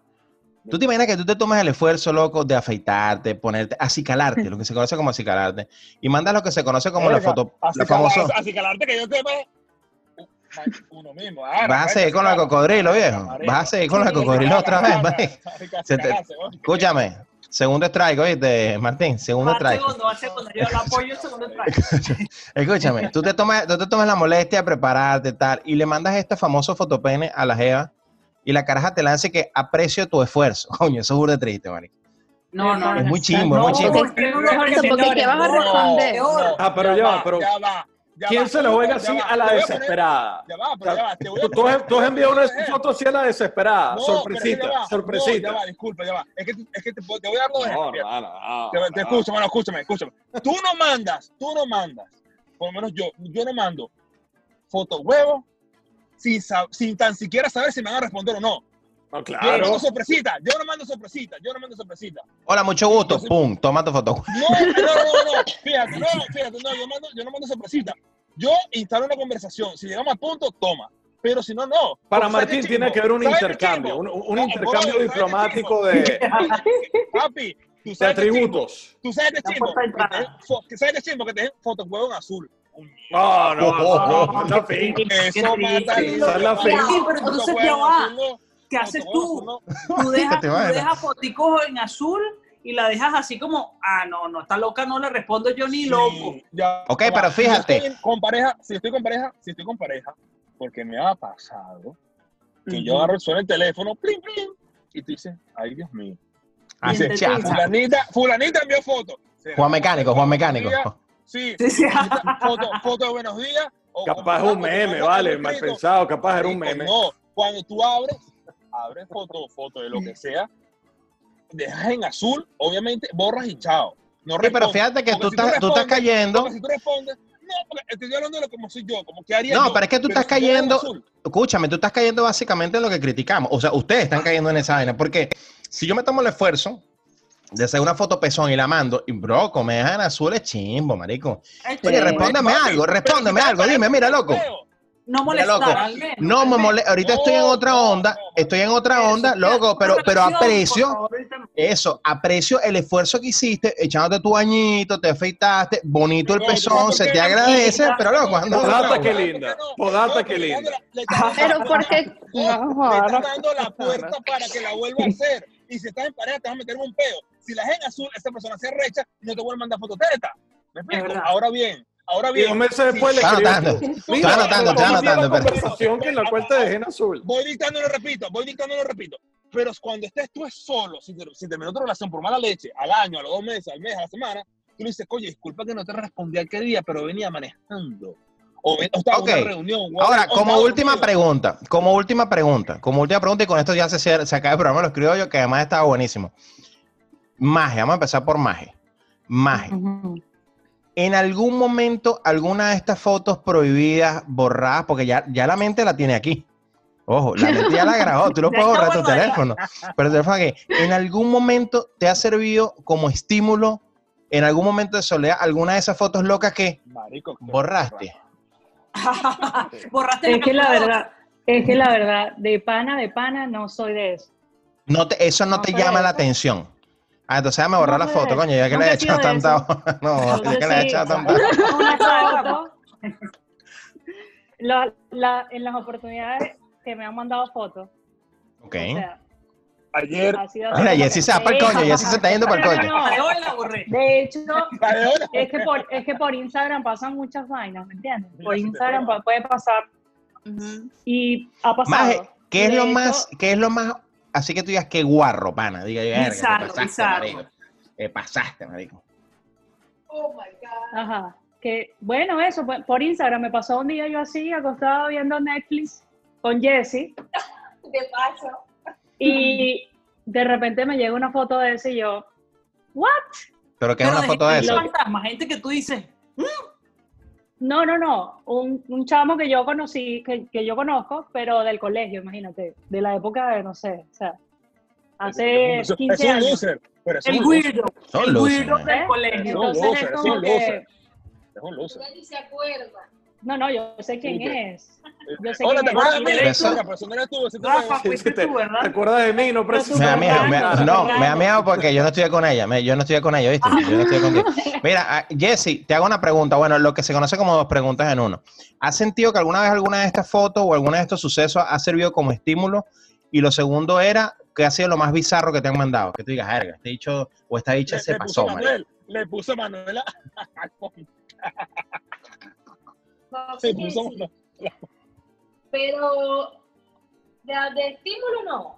¿Tú te imaginas que tú te tomas el esfuerzo, loco, de afeitarte, ponerte, acicalarte, lo que se conoce como acicalarte, y mandas lo que se conoce como la foto, así la famosa... calar- Así calarte que yo te ve. Uno mismo. ah, Vas a seguir con la de cocodrilo, viejo. Vas a seguir con la de cocodrilo otra vez, Escúchame, segundo strike, oíste, Martín, segundo strike. segundo, va segundo. Yo lo apoyo segundo strike. [laughs] Escúchame, tú te, tomas, tú te tomas la molestia de prepararte tal y le mandas este famoso fotopene a la jeva y la caraja te lanza que aprecio tu esfuerzo. [laughs] Coño, eso es burda triste, marico. No, no, Es no. muy chimbo, es muy No, chimbo. no. Ah, pero ya va, pero ¿Quién se lo juega así a la desesperada? Ya va, pero ya va. te voy a Tú, has, tú has enviado una foto así a la desesperada. No, sorpresita, ya va. sorpresita. No, ya va, disculpa, ya va. Es que, es que te, te voy a dar dos No, no, Te, te no. escucho, mano, escúchame, escúchame. Tú no mandas, tú no mandas. Por lo menos yo, yo no mando foto huevo sin, sin tan siquiera saber si me van a responder o no. No, Yo claro. no mando sorpresita, yo no mando sorpresita, yo no mando sorpresita. Hola, mucho gusto. Pum, toma tu foto. No, no, no, no, no. Fíjate, no, fíjate, no, yo, mando, yo no mando sorpresita. Yo instalo una conversación. Si llegamos a punto, toma. Pero si no, no. Para Porque ¿sabes Martín tiene que haber un ¿Sabes qué intercambio, un, un No, intercambio brother, ¿sabes qué diplomático de, Papi, tú de sabes qué chimbo. atributos. Tú sabes qué La chimbo. de Que ¿Sabes qué chimbo? Que te den fotos huevo en azul. No, no, no, no, no, fin. Eso mata triste. el- Esa es la fe. Sí, pero entonces Foto ya huevo va. azul, no. ¿Qué haces tú? Tú [laughs] dejas, tú dejas foticos en azul y la dejas así como, ah, no, no, está loca, no le respondo yo ni loco. Ya Ok, pero Si fíjate. estoy con pareja, si estoy con pareja, si estoy con pareja, porque me ha pasado que yo agarro, suena el teléfono, plin, plin, y tú dices, ay, Dios mío. Ah, piensa. fulanita, fulanita envió foto. ¿Será Juan Mecánico, Juan Mecánico. Sí, Sí, sí. foto, foto de buenos días. o- Capaz es o- un meme, vale, mal pensado, capaz era un meme. No, cuando tú abres, abres foto, foto de lo que sea, dejas en azul, obviamente borras y chao. No Sí, pero fíjate que tú si estás, tú estás cayendo. si tú respondes, no, porque estoy hablando de lo como soy yo, como que haría No, yo. pero es que tú estás si cayendo- Escúchame, tú estás cayendo básicamente en lo que criticamos. O sea, ustedes están cayendo en esa vaina. Porque si yo me tomo el esfuerzo de hacer una foto pezón y la mando, y broco, me dejan azul es chimbo, marico. Oye, papi, algo, te algo, dime, mira, loco. No molestar, al menos. No me molesta, ahorita estoy en otra onda, estoy en otra Eso, onda, loco, pero, pero aprecio, eso, aprecio el esfuerzo que hiciste, echándote tu bañito, te afeitaste, bonito el pezón, se te agradece, pero loco, ando Podata que linda, podata que linda. Pero porque no, le estás dando la puerta para que la vuelva a hacer. Y si estás en pareja, te vas a meter un peo. Si la en azul, esa persona se recha y no te vuelve a mandar fototeta. ¿Me explico? Ahora bien, ahora Y bien. dos meses después le Está escribes anotando, tú, está anotando, está ¿cómo hicieron anotando, la pero- conversación que en la cual te dejé en azul. Voy dictando y lo repito, voy dictando y lo repito. Pero cuando estés tú es solo, si, te- si terminó tu relación por mala leche, al año, a los dos meses, al mes, a la semana, tú le dices, oye, disculpa que no te respondí aquel día, pero venía manejando. O, ven- o estaba en Ok. una reunión. o- Ahora, o como estaba última pregunta, como última pregunta, como última pregunta, y con esto ya se, se acaba el programa, lo escribo yo, que además estaba buenísimo. Maje, vamos a empezar por Maje. Maje. En algún momento, alguna de estas fotos prohibidas, borradas, porque ya, ya la mente la tiene aquí. Ojo, la mente ya la grabó, tú lo [laughs] Ya puedes borrar tu teléfono. Pero el teléfono que en algún momento te ha servido como estímulo, en algún momento de soledad, alguna de esas fotos locas que Marico, borraste. [laughs] Borraste Es que la verdad, es que la verdad, de pana, de pana, no soy de eso. No te, eso no, No te llama la atención. Ah, entonces déjame borrar No la foto, eso. coño, ya que le he echado tanta. [laughs] No, ya que le he sí. echado tanta. [laughs] Una foto. La- la- en las oportunidades que me han mandado fotos, Ok. o sea, Ayer, Mira, Jessy que- se va para el coño, Jessy se está yendo para el coño. No, La de borré. Hecho, es que, por, es que por Instagram pasan muchas vainas, ¿me entiendes? Por Sí, sí, Instagram puede pasar y ha pasado. Maje, ¿qué es lo hecho, más, qué es lo más, así que tú digas qué guarro, pana? Diga, te Bizarro, pasaste, bizarro. marico. Te pasaste, marico. Oh my God. Ajá. Que, bueno, eso, pues, por Instagram me pasó un día yo así, acostada viendo Netflix con Jesse, [laughs] De paso. y de repente me llega una foto de ese y yo, ¿what? Pero que es una foto de gente eso. fantasma, gente que tú dices, No, no, no, un, un chamo que yo conocí, que, que yo conozco, pero del colegio, imagínate, de la época de, no sé, o sea, hace Eso- 15 es un años. loser. Pero es el un Son el ¿eh? del ¿Eh? colegio. Entonces loser, es como que, loser. Es un loser. Ya ni se acuerda. No, no, yo sé quién es. Yo sé Hola, quién ¿te es. acuerdas de mí? Te, tú, ¿te ¿verdad? acuerdas de mí? No Me da miedo, no, me da miedo porque yo no estoy con ella, me- yo no estoy con ella, ¿viste? Yo no estoy contigo. [laughs] Mira, ah, Jessy, te hago una pregunta, bueno, lo que se conoce como dos preguntas en uno. ¿Has sentido que alguna vez alguna de estas fotos o alguna de estos sucesos ha servido como estímulo? Y lo segundo era, ¿qué ha sido lo más bizarro que te han mandado? Que tú digas, verga, este dicho o esta dicha Le, se le pasó. Manuel, le puso Manuela. [laughs] [laughs] No, Se sí, puso sí. Pero de, de estímulo no.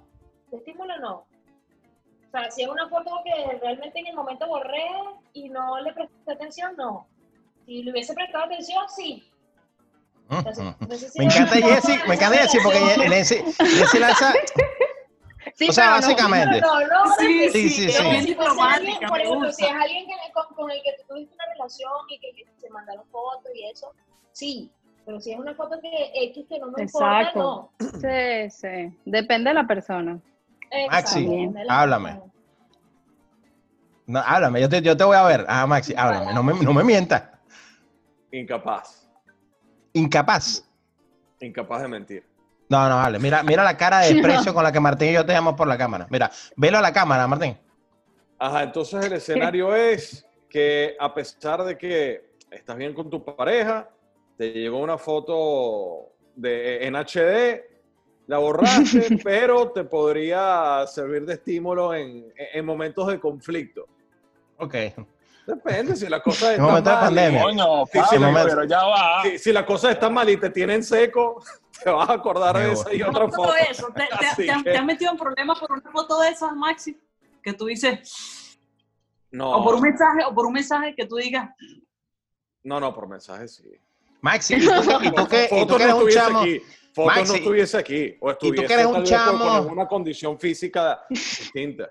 De estímulo no. O sea, si es una foto que realmente en el momento borré y no le presté atención, no. Si le hubiese prestado atención, sí. Entonces, entonces sí Me encanta de me encanta Jessy porque relación. Jessy, Jessy lanza, Sí, o sea, básicamente, No, no, no, Sí, Sí, sí, si alguien, por ejemplo, si es alguien que- con, con el que tú tuviste una relación y que, que se mandaron fotos y eso, sí. Pero si es una foto que X que no me Exacto. importa, no. Sí, sí. Depende de la persona. Maxi, Exacto, háblame. persona. no, háblame, yo te, yo te voy a ver. Ah, Maxi, háblame, no me, no me mientas. Incapaz. Incapaz. Incapaz de mentir. No, no, vale. Mira, mira la cara de [laughs] desprecio con la que Martín y yo te llamamos por la cámara. Mira, velo a la cámara, Martín. Ajá, entonces el escenario es que a pesar de que estás bien con tu pareja, te llegó una foto de, en HD, la borraste, [laughs] pero te podría servir de estímulo en, en momentos de conflicto. Ok. Depende, si la cosa [laughs] está mal, pandemia. Coño, Pablo, momento. pero ya va. Si, si la cosa está mal y te tienen seco, [laughs] te vas a acordar de esa y otra foto. eso. ¿Te, te- que- te has metido en problemas por una foto de esas, Maxi? Que tú dices, No, o por un mensaje, o por un mensaje que tú digas, no, no, por mensaje sí. Maxi, [laughs] ¿y tú, y tú que, y tú que eres no un estuviese chamo. aquí. Foto Maxi, no estuviese aquí. O estuviese que eres un tal vez con- chamo- con alguna condición física distinta.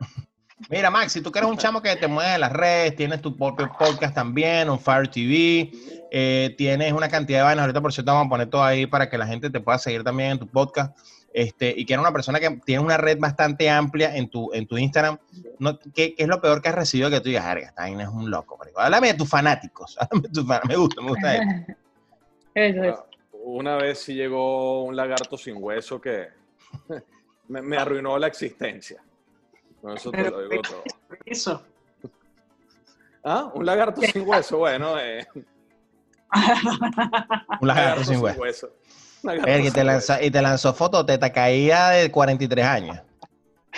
Mira, Maxi, tú que eres un chamo que te mueves en las redes, tienes tu propio podcast también, un Fire TV, eh, tienes una cantidad de vainas. Ahorita, por cierto, vamos a poner todo ahí para que la gente te pueda seguir también en tu podcast. Este, y que eres una persona que tiene una red bastante amplia en tu, en tu Instagram. No, ¿qué, qué es lo peor que has recibido que tú digas, verga, esta vaina es un loco? marico"? Háblame de tus fanáticos. [laughs] Háblame de tus fan- Me gusta, me gusta eso. Eso es. Una vez sí llegó un lagarto sin hueso que [laughs] me, me arruinó la existencia. Con eso te lo digo todo. eso. [laughs] ¿Ah? Un lagarto sin hueso, bueno. Eh, [laughs] Un lagarto sin hueso. hueso. Lagarto y sin te, lanza- y te lanzó foto, te caía de 43 años.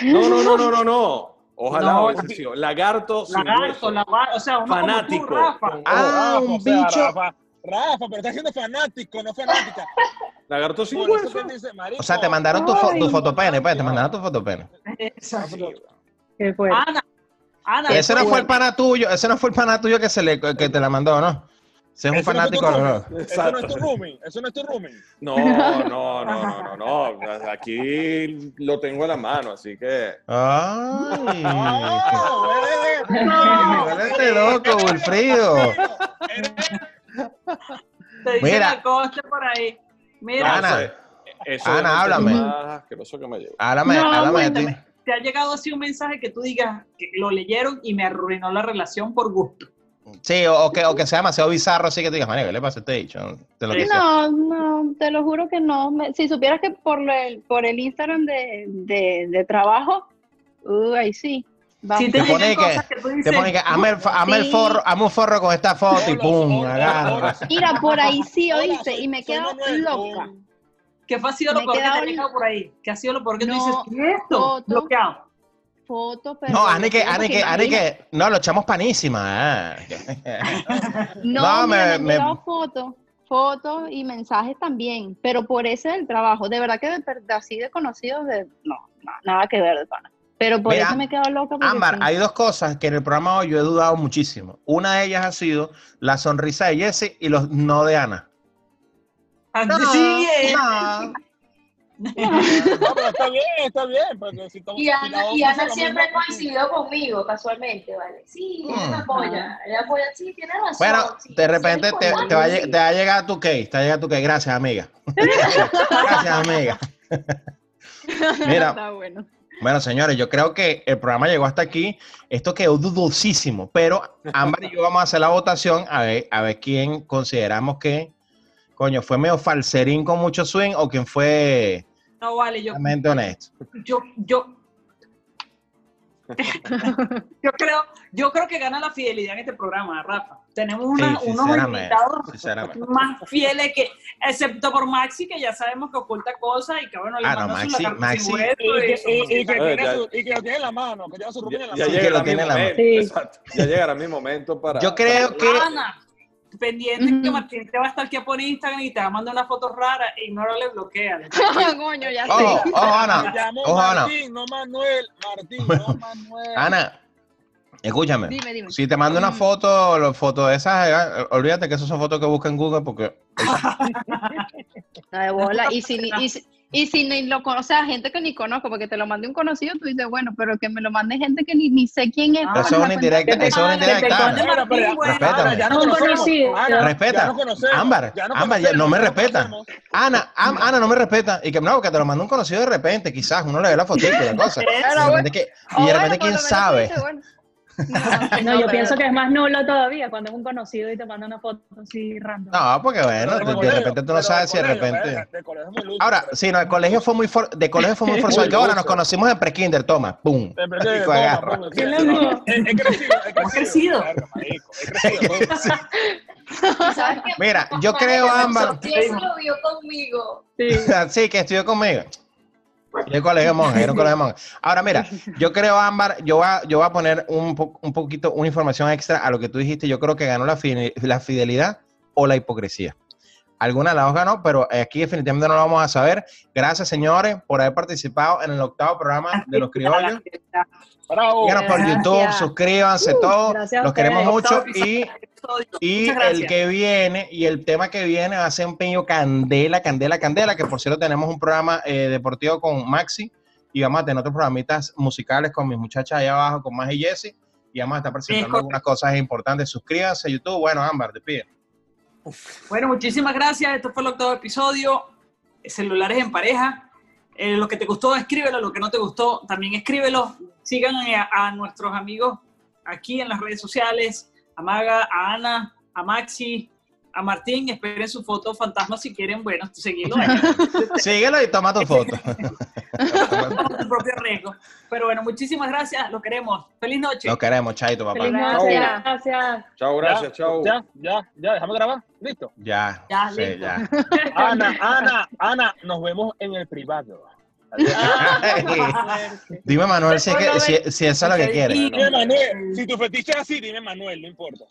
hueso. No, no, no, no, no, no. Ojalá No, hubiese sido lagarto sin Lagarto, hueso. lagarto, o sea, Fanático. tú, Rafa. Ah, un o sea, bicho. Rafa, Rafa, pero estás siendo fanático, no fanática. [laughs] Lagarto sin Por eso hueso. O sea, te mandaron tu, fo- tu fotopene, pues, te mandaron tu fotopene. Exacto. ¿Qué fue? Ana, Ana, Ese no fue el pana tuyo, ese no fue el pana tuyo que, se le, que te la mandó, ¿no? Ese es un Eso no fue tu fanático. ¿no? Eso no es Exacto. tu rooming, eso no es tu rooming. No, no, no, no, no, no. Aquí lo tengo a la mano, así que. Ay. Ah, [laughs] No. Este loco, Wilfrido. Te dice Mira. la costa por ahí. Mira, Ana. Eso Ana, háblame. que me llegó. Háblame, No, háblame de ti. te ha llegado así un mensaje que tú digas que lo leyeron y me arruinó la relación por gusto. Sí, o, o que, o que sea demasiado bizarro, así que tú digas, ¿qué le pasa a este dicho? Te lo Sí. dice. No, no, te lo juro que no. Me- si supieras que por el, por el Instagram de, de, de trabajo, uh, ahí sí. Si te, Te pone que- que tú Te dices, pone que hazme el, forro, hazme un forro con esta foto y pum, hola, agarra. hola. Mira, por ahí sí, oíste, y me Manuel, loca. ¿qué fue ha sido lo Me peor que te ha llegado por ahí? ¿Qué ha sido lo peor que tú No, dices? ¿Qué es esto? foto. Bloqueado. fotos, pero... No, Ani que, Ani que, Ani imagínate, que, no, lo echamos panísima. ah. [laughs] No, No, mira, me- me, me- llegado fotos, fotos y mensajes también, pero por ese del trabajo. De verdad que de, per- de así de conocidos, de, no, no, nada que ver de pana. Pero por Mira, eso me he quedado loca. Ámbar, sí. hay dos cosas que en el programa hoy yo he dudado muchísimo. Una de ellas ha sido la sonrisa de Jesse y los no de Ana. Así es. no. [laughs] No, pero está bien, está bien. Porque si Y Ana, y Ana siempre ha mismo. coincidido conmigo, casualmente, ¿vale? Sí, ella me Mm. apoya. Ella apoya, sí, tiene razón. Bueno, sí, de sí, repente te, te va, a, sí. lle- te va a llegar tu case, te va a llegar tu case. Gracias, amiga. [laughs] Gracias, amiga. [laughs] Mira, Está bueno. Bueno, señores, yo creo que el programa llegó hasta aquí. Esto quedó dudosísimo, pero Ámbar y yo vamos a hacer la votación a ver, a ver quién consideramos que, coño, fue medio falserín con mucho swing o quién fue No vale, yo, realmente honesto. yo, yo, [laughs] yo creo, yo creo que gana la fidelidad en este programa, Rafa. Tenemos una- Sí, unos invitados más fieles que, excepto por Maxi, que ya sabemos que oculta cosas y que bueno, le Ah, no, Maxi- sin Maxi- Y que, y- y- y que tiene ya- su- y que lo tiene en la mano, que lleva su en la Ya, mano. que llegará lo mi tiene en la momento. mano. Sí. Exacto. Ya llegará mi momento para. Yo creo que Ana, pendiente que. Martín te va a estar aquí por Instagram y te va a mandar una foto rara, ignórale, bloquea. [laughs] Coño, ya sé. ojo, Me Ana. llamo Ojo, Ana. Martín, no Manuel. Martín, no [laughs] Manuel. Ana, escúchame. Dime, dime. Si te mando una foto, las fotos de esas, eh, olvídate que esas son fotos que busca en Google porque [laughs] No, de bola. Y si, y, si- y si ni lo conoce, o sea, gente que ni conozco, porque te lo mande un conocido, tú dices, bueno, pero que me lo mande gente que ni, ni sé quién es. Ah, eso es una indirecta, eso es una indirecta. ya no conocido. Ana, Respeta. ya no conocemos. Ámbar, ya no Ámbar, ya no me respeta. Ana, Am- Ana no me respeta. Y que no, que te lo mandó un conocido de repente, quizás, uno le ve la fotito y la cosa. [laughs] Y de repente, y de quién sabe. [laughs] No, No, yo pero- pienso que es más nulo todavía cuando es un conocido y te manda una foto así random. No, porque bueno, de, de repente tú no sabes si de repente. Ahora, sí, no, el colegio fue muy for- de colegio fue muy [laughs] forzado. Que ahora nos conocimos en pre-kinder, toma, pum. De repente, Marico, toma, agarra. pues, ¿Quién sí, sí. He, [laughs] he crecido, he crecido. Mira, yo creo, Ámbar. Eso lo vio conmigo. Sí. Sí, que estudió conmigo. Yo colegio monje, era un colegio monje. Ahora, mira, yo creo, Ámbar, yo voy a, yo voy a poner un, po- un poquito, una información extra a lo que tú dijiste. Yo creo que ganó la, fide- la fidelidad o la hipocresía. Alguna de las dos ganó, pero aquí definitivamente no lo vamos a saber. Gracias, señores, por haber participado en el octavo programa de Los Criollos. Bravo. Síganos por. YouTube, suscríbanse, todos. gracias a Los queremos mucho y y el que viene, y el tema que viene va a ser un peño candela, candela, candela, que por cierto tenemos un programa eh, deportivo con Maxi y vamos a tener otros programitas musicales con mis muchachas allá abajo, con Más y Jessy, y vamos a estar presentando algunas cosas importantes. Suscríbanse a YouTube. Bueno, Ámbar, te pido. Bueno, muchísimas gracias. Esto fue el octavo episodio. Celulares en pareja. Eh, lo que te gustó, escríbelo. Lo que no te gustó, también escríbelo. Sigan a, a nuestros amigos aquí en las redes sociales. A Maga, a Ana, a Maxi, a Martín. Esperen su foto fantasma si quieren. Bueno, seguirlo ahí. [laughs] Síguelo y toma tu foto. [laughs] Con tu propio riesgo. Pero bueno, muchísimas gracias. Lo queremos. Feliz noche. Lo queremos, Chaito, papá. Feliz Gracias. noche, gracias. Chao, gracias, chao. Ya, ya, ya, déjame grabar. Listo. Ya, Ya, sí, listo. ya. [laughs] Ana, Ana, Ana, nos vemos en el privado. Dime, Manuel, si, es que- si, si eso es lo que quieres. Dime Manuel, si tu fetiche es así, dime Manuel, no importa.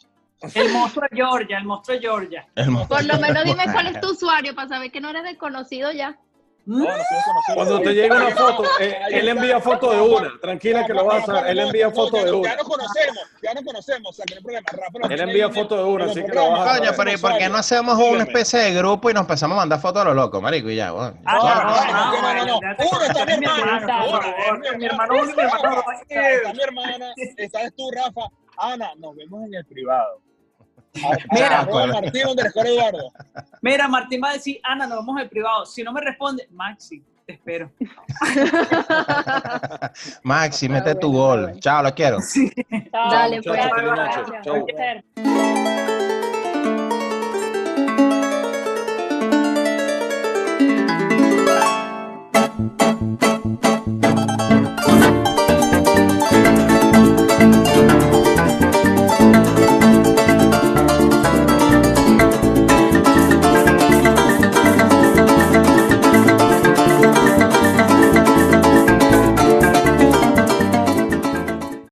El monstruo de Georgia, el monstruo de Georgia. El Por lo menos dime cuál es tu usuario para saber que no eres desconocido ya. No, no. Cuando te llegue una foto, eh, él envía foto de una. Tranquila que lo vas a hacer. Él envía foto de Ya una. nos conocemos, ya nos conocemos, o sea, que no problema. Rafa nos Él envía foto de una, así que lo vas a. Coño, pero ¿y por qué no hacemos una especie de grupo y nos empezamos a mandar fotos a lo loco, marico? Y ya, bueno. Ah, No, no, no, ya Uno está mi uno, mi hermano mi hermano dos. Está mi hermana, esta es tú, Rafa. Ana, nos vemos en el privado. Mira. Martín Mira, Martín va a decir, Ana, nos vamos al privado. Si no me responde, Maxi, te espero. [laughs] Maxi, mete tu gol. Chao, lo quiero. Dale, chao, pues.